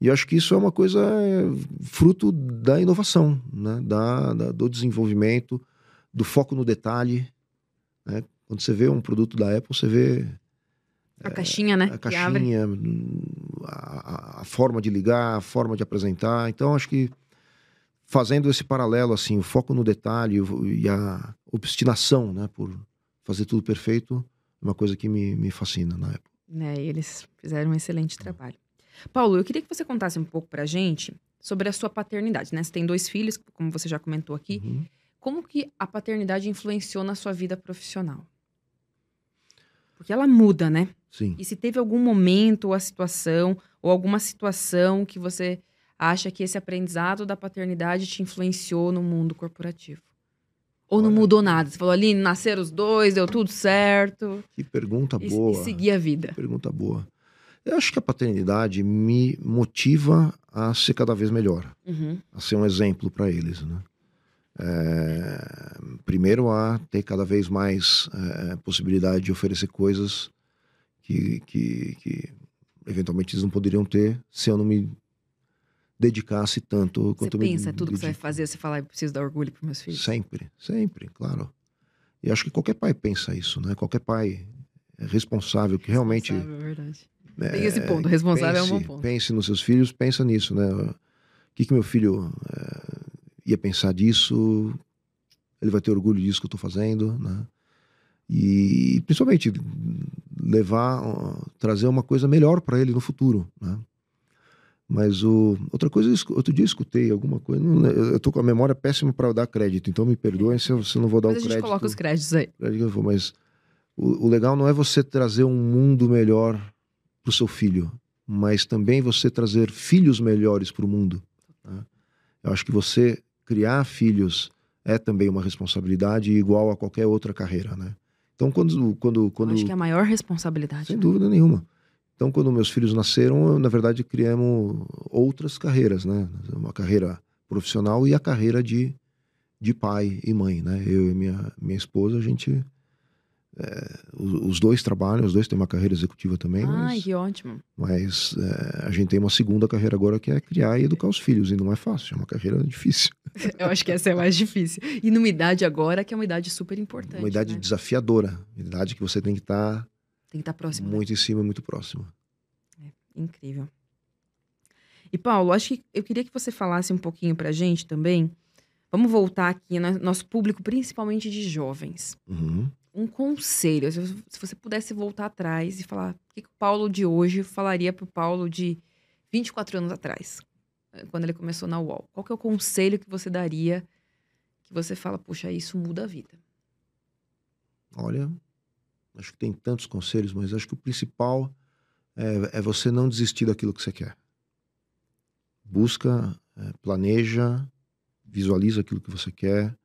e acho que isso é uma coisa é, fruto da inovação, né? da, da, do desenvolvimento, do foco no detalhe. Né? Quando você vê um produto da Apple, você vê. A é, caixinha, né? A caixinha, a, a, forma de ligar, a forma de apresentar. Então, acho que fazendo esse paralelo, assim, o foco no detalhe e a obstinação né, por fazer tudo perfeito, é uma coisa que me, me fascina na Apple. É, eles fizeram um excelente trabalho. Paulo, eu queria que você contasse um pouco pra gente sobre a sua paternidade, né? Você tem dois filhos, como você já comentou aqui. Uhum. Como que a paternidade influenciou na sua vida profissional? Porque ela muda, né? Sim. E se teve algum momento ou a situação, ou alguma situação que você acha que esse aprendizado da paternidade te influenciou no mundo corporativo? Ou Olha, não mudou nada? Você falou ali, nasceram os dois, deu tudo certo. Que pergunta boa. E seguir a vida. Que pergunta boa. Eu acho que a paternidade me motiva a ser cada vez melhor, uhum. a ser um exemplo para eles, né? É, primeiro a ter cada vez mais é, possibilidade de oferecer coisas que, que, que, eventualmente eles não poderiam ter se eu não me dedicasse tanto quanto você pensa tudo que você vai fazer você fala eu preciso dar orgulho para meus filhos sempre sempre claro e acho que qualquer pai pensa isso né qualquer pai é responsável que realmente é verdade tem esse ponto, responsável pense, é um bom ponto. Pense nos seus filhos, pensa nisso, né? O que, que meu filho é, ia pensar disso? Ele vai ter orgulho disso que eu estou fazendo, né? E principalmente levar, trazer uma coisa melhor para ele no futuro, né? Mas o, outra coisa, outro dia eu escutei alguma coisa. Não, eu tô com a memória péssima para dar crédito, então me perdoem se eu, se eu não vou dar mas o crédito. A gente coloca os créditos aí. Mas o, o legal não é você trazer um mundo melhor para o seu filho, mas também você trazer filhos melhores para o mundo. Né? Eu acho que você criar filhos é também uma responsabilidade igual a qualquer outra carreira, né? Então, quando... quando, quando... Eu acho que é a maior responsabilidade. Sem né? dúvida nenhuma. Então, quando meus filhos nasceram, na verdade, criamos outras carreiras, né? Uma carreira profissional e a carreira de, de pai e mãe, né? Eu e minha, minha esposa, a gente é, os dois trabalham, os dois têm uma carreira executiva também. Ai, mas, que ótimo. Mas é, a gente tem uma segunda carreira agora que é criar e educar os filhos. E não é fácil, é uma carreira difícil. [laughs] Eu acho que essa é a mais difícil. E numa idade agora que é uma idade super importante. Uma idade né? desafiadora. Uma idade que você tem que estar. Tá tem que estar próximo. Muito né? em cima, muito próximo. É, incrível. E Paulo, acho que eu queria que você falasse um pouquinho pra gente também. Vamos voltar aqui no nosso público, principalmente de jovens. Uhum um conselho, se você pudesse voltar atrás e falar o que, o Paulo de hoje falaria para o Paulo de 24 anos atrás, eh, quando ele começou na UOL. Qual que é o conselho que você daria que você fala, puxa, isso muda a vida? Olha, acho que tem tantos conselhos, mas acho que o principal é, é você não desistir daquilo que você quer. Busca, é, planeja, visualiza aquilo que você quer,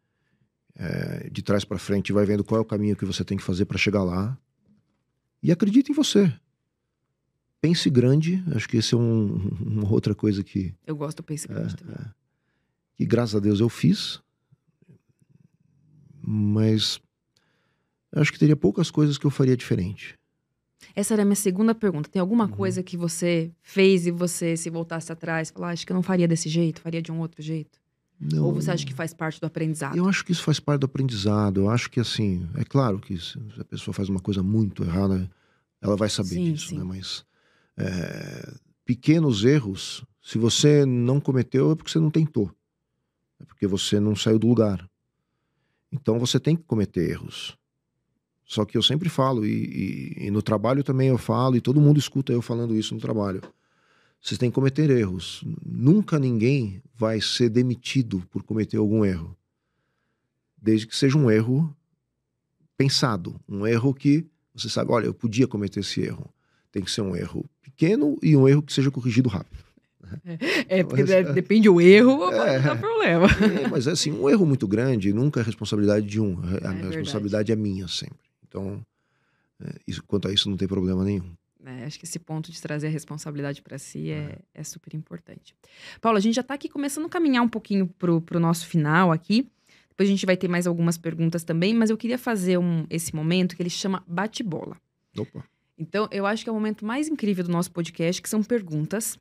é, de trás para frente, vai vendo qual é o caminho que você tem que fazer para chegar lá. E acredite em você. Pense grande, acho que esse é um, [laughs] uma outra coisa que. Eu gosto do pense grande é, também. É, que graças a Deus eu fiz, mas acho que teria poucas coisas que eu faria diferente. Essa era a minha segunda pergunta. Tem alguma uhum. coisa que você fez e você, se voltasse atrás, falar, ah, acho que eu não faria desse jeito, faria de um outro jeito? Não, Ou você acha que faz parte do aprendizado? Eu acho que isso faz parte do aprendizado. Eu acho que, assim, é claro que se a pessoa faz uma coisa muito errada, ela vai saber Sim, disso, sim. né? Mas é, pequenos erros, se você não cometeu, é porque você não tentou. É porque você não saiu do lugar. Então você tem que cometer erros. Só que eu sempre falo, e, e- e no trabalho também eu falo, e todo mundo escuta eu falando isso no trabalho. Vocês têm que cometer erros. Nunca ninguém vai ser demitido por cometer algum erro. Desde que seja um erro pensado. Um erro que você sabe, olha, eu podia cometer esse erro. Tem que ser um erro pequeno e um erro que seja corrigido rápido. [laughs] É, porque de- depende do erro, É. dar problema. É, mas assim, um erro muito grande nunca é responsabilidade de um. A verdade. responsabilidade é minha sempre. Então, é, isso- quanto a isso, não tem problema nenhum. É, acho que esse ponto de trazer a responsabilidade para si é, é super importante. Paulo, a gente já está aqui começando a caminhar um pouquinho pro, pro nosso final aqui. Depois a gente vai ter mais algumas perguntas também, mas eu queria fazer um, esse momento que ele chama bate-bola. Opa. Então, eu acho que é o momento mais incrível do nosso podcast, que são perguntas.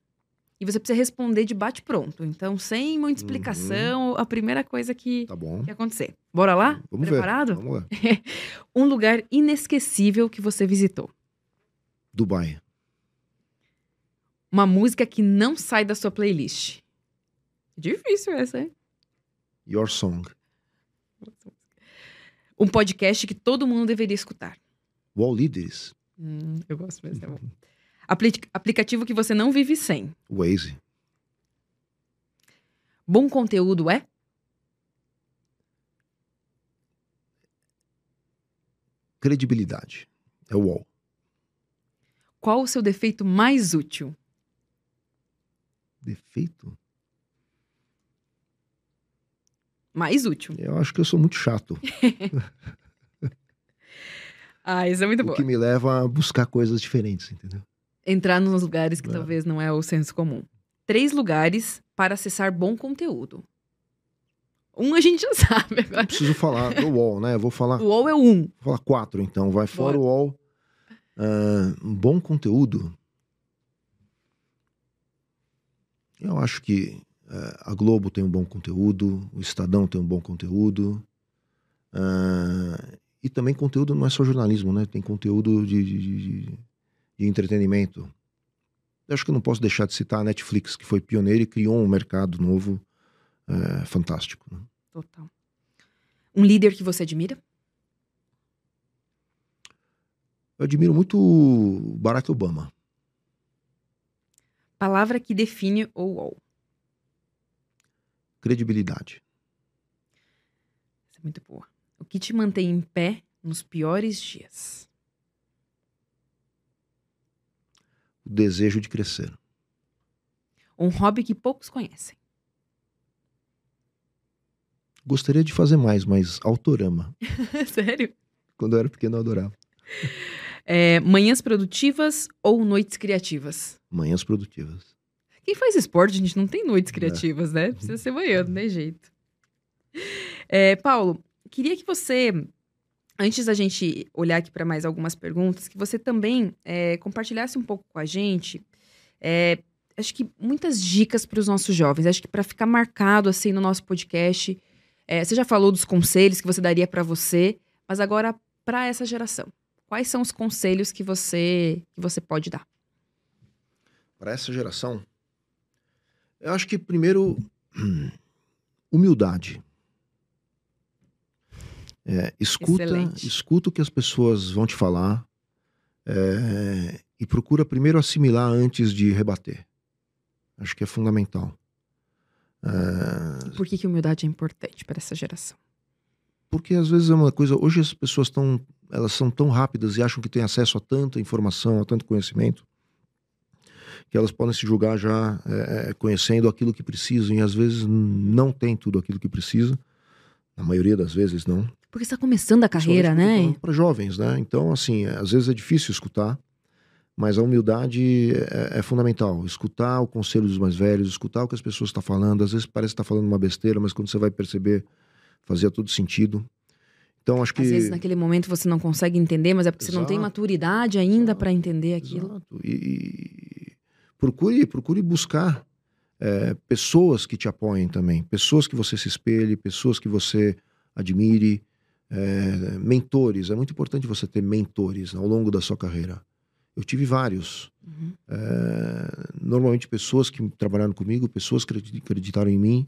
E você precisa responder de bate-pronto. Então, sem muita Uhum. explicação, a primeira coisa que, Tá que acontecer. Bora lá? Vamos Preparado? ver. Vamos lá. [laughs] Um lugar inesquecível que você visitou. Dubai. Uma música que não sai da sua playlist. Difícil essa, hein? Your Song. Um podcast que todo mundo deveria escutar. Wall Leaders. Hum, eu gosto mesmo. É bom. [laughs] Apli- aplicativo que você não vive sem. Waze. Bom conteúdo é? Credibilidade. É o Wall. Qual o seu defeito mais útil? Defeito? Mais útil. Eu acho que eu sou muito chato. [laughs] Ah, isso é muito bom. o que me leva a buscar coisas diferentes, entendeu? Entrar nos lugares que É. talvez não é o senso comum. Três lugares para acessar bom conteúdo. Um a gente já [laughs] sabe Não agora. preciso falar do Wall, né? Eu vou falar, O UOL é um. vou falar quatro, então. Vai fora Bora. o Wall. Ah, um bom conteúdo. Eu acho que eh, a Globo tem um bom conteúdo, o Estadão tem um bom conteúdo. Ah, e também conteúdo não é só jornalismo, né? Tem conteúdo de, de, de- de entretenimento. Eu acho que eu não posso deixar de citar a Netflix, que foi pioneira e criou um mercado novo eh, fantástico. né? Total. Um líder que você admira? Eu admiro muito Barack Obama. Palavra que define o UOL. Credibilidade. Essa é muito boa. O que te mantém em pé nos piores dias? O desejo de crescer. Um hobby que poucos conhecem. Gostaria de fazer mais, mas autorama. [laughs] Sério? Quando eu era pequeno, eu adorava. É, manhãs produtivas ou noites criativas? Manhãs produtivas. Quem faz esporte, gente, não tem noites É. criativas, né? Precisa ser manhã, não tem jeito. É, Paulo, queria que você, antes da gente olhar aqui para mais algumas perguntas, que você também é, compartilhasse um pouco com a gente. é, acho que muitas dicas para os nossos jovens. Acho que para ficar marcado assim no nosso podcast, é, você já falou dos conselhos que você daria para você, mas agora para essa geração, quais são os conselhos que você que você pode dar? Para essa geração, eu acho que primeiro, [clears throat] humildade. É, escuta, Excelente. escuta o que as pessoas vão te falar é, e procura primeiro assimilar antes de rebater. Acho que é fundamental. É, Por que, que humildade é importante para essa geração? porque às vezes é uma coisa. Hoje as pessoas estão. Elas são tão rápidas e acham que têm acesso a tanta informação, a tanto conhecimento, que elas podem se julgar já é, é, conhecendo aquilo que precisam e às vezes não tem tudo aquilo que precisa. Na maioria das vezes não. Porque está começando a carreira, né? Para jovens, né? Então, assim, às vezes é difícil escutar, mas a humildade é, é fundamental. Escutar o conselho dos mais velhos, escutar o que as pessoas estão falando. Às vezes parece que está falando uma besteira, mas quando você vai perceber, fazia todo sentido. Então, acho que. Às vezes naquele momento você não consegue entender, mas é porque você não tem Exato. maturidade ainda Exato. para entender aquilo. Exato. E, e procure, procure buscar é, pessoas que te apoiem também, pessoas que você se espelhe, pessoas que você admire, é, mentores. É muito importante você ter mentores ao longo da sua carreira. Eu tive vários. Uhum. É, normalmente pessoas que trabalharam comigo, pessoas que acreditaram em mim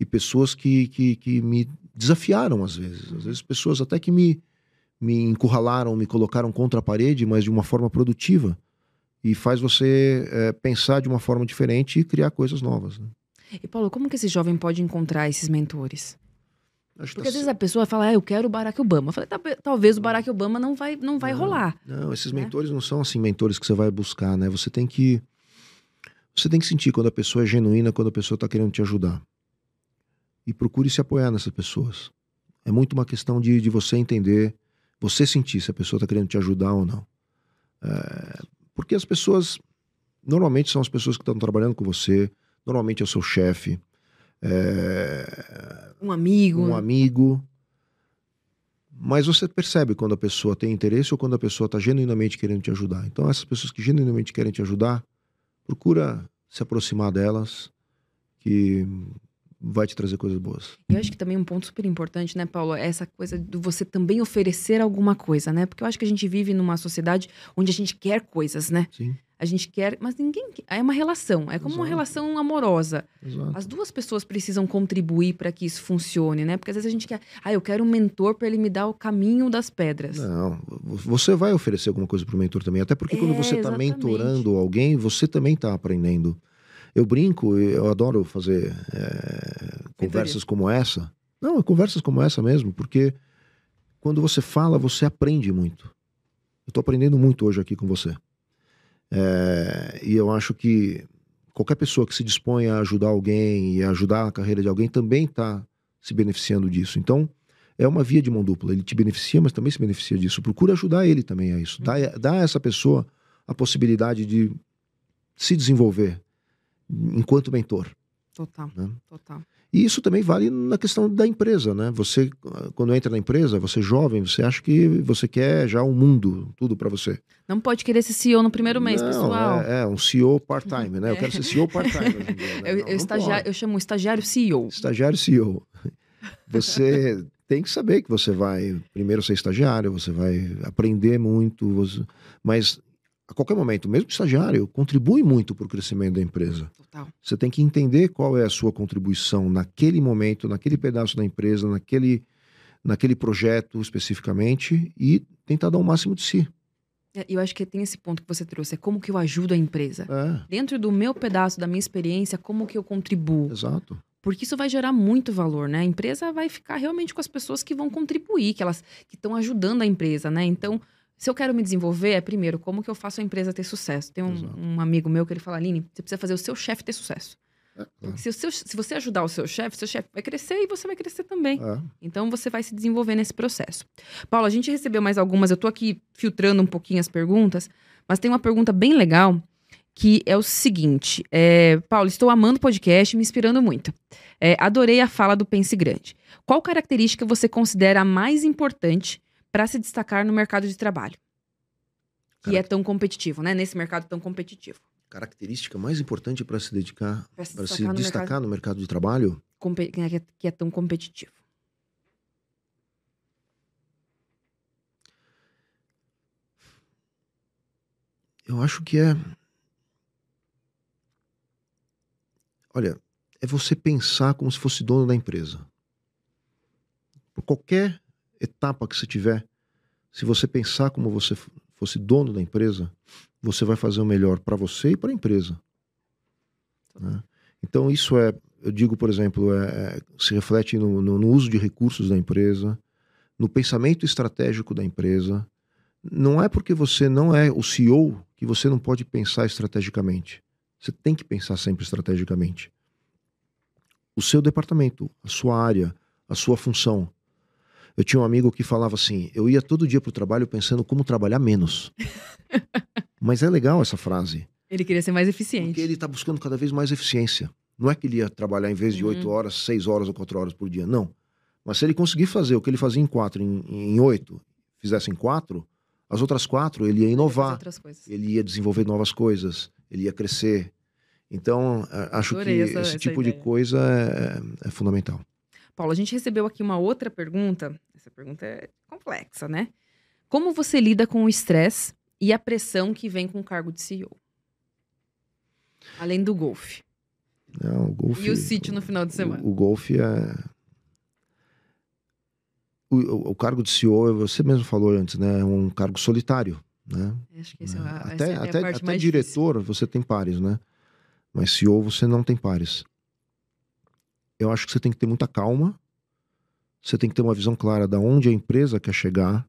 e pessoas que, que, que me desafiaram às vezes. Às vezes pessoas até que me, me encurralaram, me colocaram contra a parede, mas de uma forma produtiva. E faz você é, pensar de uma forma diferente e criar coisas novas. Né? E Paulo, como que esse jovem pode encontrar esses mentores? Acho Porque tá às vezes a pessoa fala, ah, eu quero o Barack Obama. Eu falei, talvez o Barack Obama não vai, não vai não, rolar. Não, esses né? mentores não são assim mentores que você vai buscar, né? Você tem que você tem que sentir quando a pessoa é genuína, quando a pessoa está querendo te ajudar. E procure se apoiar nessas pessoas. É muito uma questão de, de você entender, você sentir se a pessoa está querendo te ajudar ou não. É, porque as pessoas, normalmente são as pessoas que estão trabalhando com você, normalmente é o seu chefe, é... um amigo. Um amigo. Mas você percebe quando a pessoa tem interesse ou quando a pessoa está genuinamente querendo te ajudar. Então, essas pessoas que genuinamente querem te ajudar, procura se aproximar delas, que vai te trazer coisas boas. E eu acho que também um ponto super importante, né, Paulo, é essa coisa de você também oferecer alguma coisa, né? Porque eu acho que a gente vive numa sociedade onde a gente quer coisas, né? Sim. A gente quer, mas ninguém. É uma relação, é como Exato. uma relação amorosa. Exato. As duas pessoas precisam contribuir para que isso funcione, né? Porque às vezes a gente quer, ah, eu quero um mentor para ele me dar o caminho das pedras. Não, você vai oferecer alguma coisa para o mentor também, até porque é, quando você está mentorando alguém, você também está aprendendo. Eu brinco, eu adoro fazer é, conversas como essa. Não, conversas como essa mesmo, porque quando você fala, você aprende muito. Eu estou aprendendo muito hoje aqui com você. É, e eu acho que qualquer pessoa que se dispõe a ajudar alguém e ajudar a carreira de alguém também está se beneficiando disso. Então, é uma via de mão dupla. Ele te beneficia, mas também se beneficia disso. Procura ajudar ele também a isso. Dá, dá a essa pessoa a possibilidade de se desenvolver enquanto mentor. Total, né? total. E isso também vale na questão da empresa, né? Você, quando entra na empresa, você é jovem, você acha que você quer já o um mundo, tudo para você. Não pode querer ser CEO no primeiro mês, não, pessoal. É, é um CEO part-time, né? Eu [laughs] quero ser CEO part-time. Né? eu, não, eu, estagiário, eu chamo estagiário CEO. Estagiário CEO. Você tem que saber que você vai primeiro ser estagiário, você vai aprender muito, você... mas a qualquer momento, mesmo estagiário, contribui muito para o crescimento da empresa. Total. Você tem que entender qual é a sua contribuição naquele momento, naquele pedaço da empresa, naquele, naquele projeto especificamente e tentar dar o máximo de si. É, eu acho que tem esse ponto que você trouxe, é como que eu ajudo a empresa. É. Dentro do meu pedaço, da minha experiência, como que eu contribuo. Exato. Porque isso vai gerar muito valor, né? A empresa vai ficar realmente com as pessoas que vão contribuir, que elas que estão ajudando a empresa, né? Então, se eu quero me desenvolver, é primeiro, como que eu faço a empresa ter sucesso? Tem um, um amigo meu que ele fala, Aline, você precisa fazer o seu chefe ter sucesso. É. Se, seu, se, você ajudar o seu chefe, seu chefe vai crescer e você vai crescer também. É. Então você vai se desenvolver nesse processo. Paulo, a gente recebeu mais algumas, eu tô aqui filtrando um pouquinho as perguntas, mas tem uma pergunta bem legal que é o seguinte: é, Paulo, estou amando o podcast, me inspirando muito. É, adorei a fala do Pense Grande. Qual característica você considera a mais importante para se destacar no mercado de trabalho. Que é tão competitivo, né? Nesse mercado tão competitivo. Característica mais importante para se dedicar, para se, se no destacar mercado... no mercado de trabalho? Compe... É que é tão competitivo. Eu acho que é. Olha, é você pensar como se fosse dono da empresa. Por qualquer etapa que você tiver, se você pensar como você fosse dono da empresa, você vai fazer o melhor para você e para a empresa. Né? Então, isso é, eu digo, por exemplo, é, é, se reflete no, no, no uso de recursos da empresa, no pensamento estratégico da empresa. Não é porque você não é o CEO que você não pode pensar estrategicamente. Você tem que pensar sempre estrategicamente. O seu departamento, a sua área, a sua função. Eu tinha um amigo que falava assim: eu ia todo dia pro trabalho pensando como trabalhar menos. [laughs] Mas é legal essa frase. Ele queria ser mais eficiente. Porque ele está buscando cada vez mais eficiência. Não é que ele ia trabalhar em vez de oito uhum. horas, seis horas ou quatro horas por dia. Não. Mas se ele conseguir fazer o que ele fazia em quatro, em oito, fizesse em quatro, as outras quatro ele ia inovar. Ele ia desenvolver novas coisas, ele ia crescer. Então, acho Adorei que essa, esse essa tipo ideia. de coisa é, é, fundamental. Paulo, a gente recebeu aqui uma outra pergunta. Essa pergunta é complexa, né? Como você lida com o estresse e a pressão que vem com o cargo de CEO? Além do golfe. Não, o golfe. E o sítio no final de semana. O, o golfe é. O, o, o, cargo de CEO, você mesmo falou antes, né? É um cargo solitário, né? Acho que esse é, a, até, essa é até, até diretor difícil. você tem pares, né? Mas CEO você não tem pares. Eu acho que você tem que ter muita calma. Você tem que ter uma visão clara da onde a empresa quer chegar.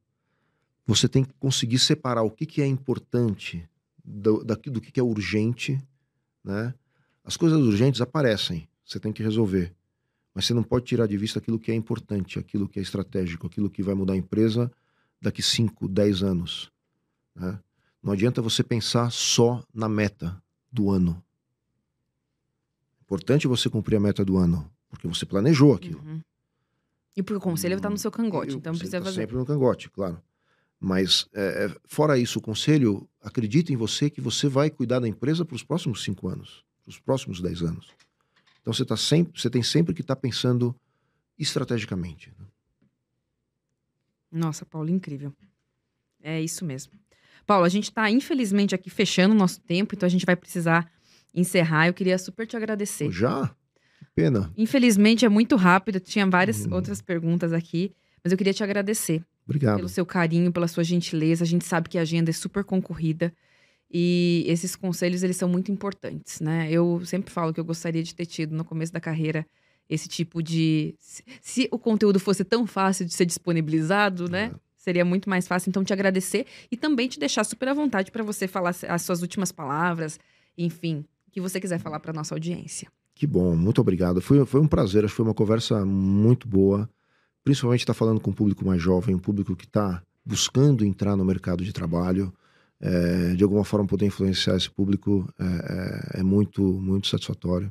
Você tem que conseguir separar o que, que é importante do, daqui, do que, que é urgente, né? As coisas urgentes aparecem, você tem que resolver. Mas você não pode tirar de vista aquilo que é importante, aquilo que é estratégico, aquilo que vai mudar a empresa daqui 5, 10 anos. Né? Não adianta você pensar só na meta do ano. Importante você cumprir a meta do ano, porque você planejou aquilo. Uhum. E porque o conselho está no seu cangote, então precisa tá fazer. Sempre no cangote, claro. Mas, é, é, fora isso, o conselho acredita em você que você vai cuidar da empresa para os próximos cinco anos os próximos 10 anos. Então você, tá sempre, você tem sempre que estar tá pensando estrategicamente. Né? Nossa, Paulo, incrível. É isso mesmo. Paulo, a gente está, infelizmente, aqui fechando o nosso tempo, então a gente vai precisar encerrar. Eu queria super te agradecer. Já? Pena. Infelizmente é muito rápido, tinha várias hum. outras perguntas aqui, mas eu queria te agradecer. Obrigado. Pelo seu carinho, pela sua gentileza. A gente sabe que a agenda é super concorrida. E esses conselhos, eles são muito importantes, né? Eu sempre falo que eu gostaria de ter tido no começo da carreira esse tipo de... Se, o conteúdo fosse tão fácil de ser disponibilizado, né? É. Seria muito mais fácil. Então, te agradecer e também te deixar super à vontade para você falar as suas últimas palavras, enfim, o que você quiser falar para nossa audiência. Que bom, muito obrigado. Foi, foi um prazer, acho que foi uma conversa muito boa. Principalmente estar tá falando com um público mais jovem, um público que está buscando entrar no mercado de trabalho é, de alguma forma poder influenciar esse público é, é, é, muito, muito satisfatório.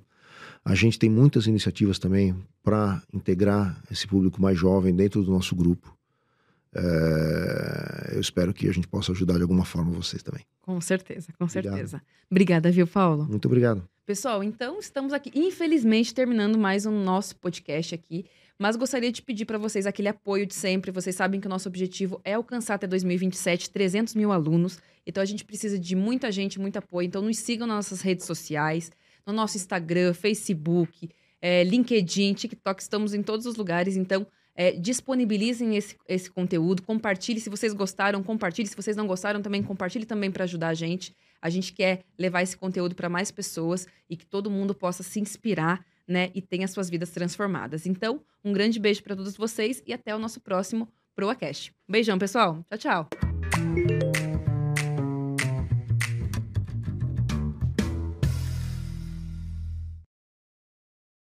A gente tem muitas iniciativas também para integrar esse público mais jovem dentro do nosso grupo. É, eu espero que a gente possa ajudar de alguma forma vocês também. Com certeza, com obrigado. certeza. Obrigada, viu, Paulo? Muito obrigado. Pessoal, então estamos aqui, infelizmente, terminando mais um nosso podcast aqui. Mas gostaria de pedir para vocês aquele apoio de sempre. Vocês sabem que o nosso objetivo é alcançar até 2027 300 mil alunos. Então a gente precisa de muita gente, muito apoio. Então nos sigam nas nossas redes sociais, no nosso Instagram, Facebook, é, LinkedIn, TikTok. Estamos em todos os lugares. Então é, disponibilizem esse, esse conteúdo, compartilhe. Se vocês gostaram, compartilhe. Se vocês não gostaram, também compartilhe também para ajudar a gente. A gente quer levar esse conteúdo para mais pessoas e que todo mundo possa se inspirar né, e tenha suas vidas transformadas. Então, um grande beijo para todos vocês e até o nosso próximo ProaCast. Beijão, pessoal. Tchau, tchau.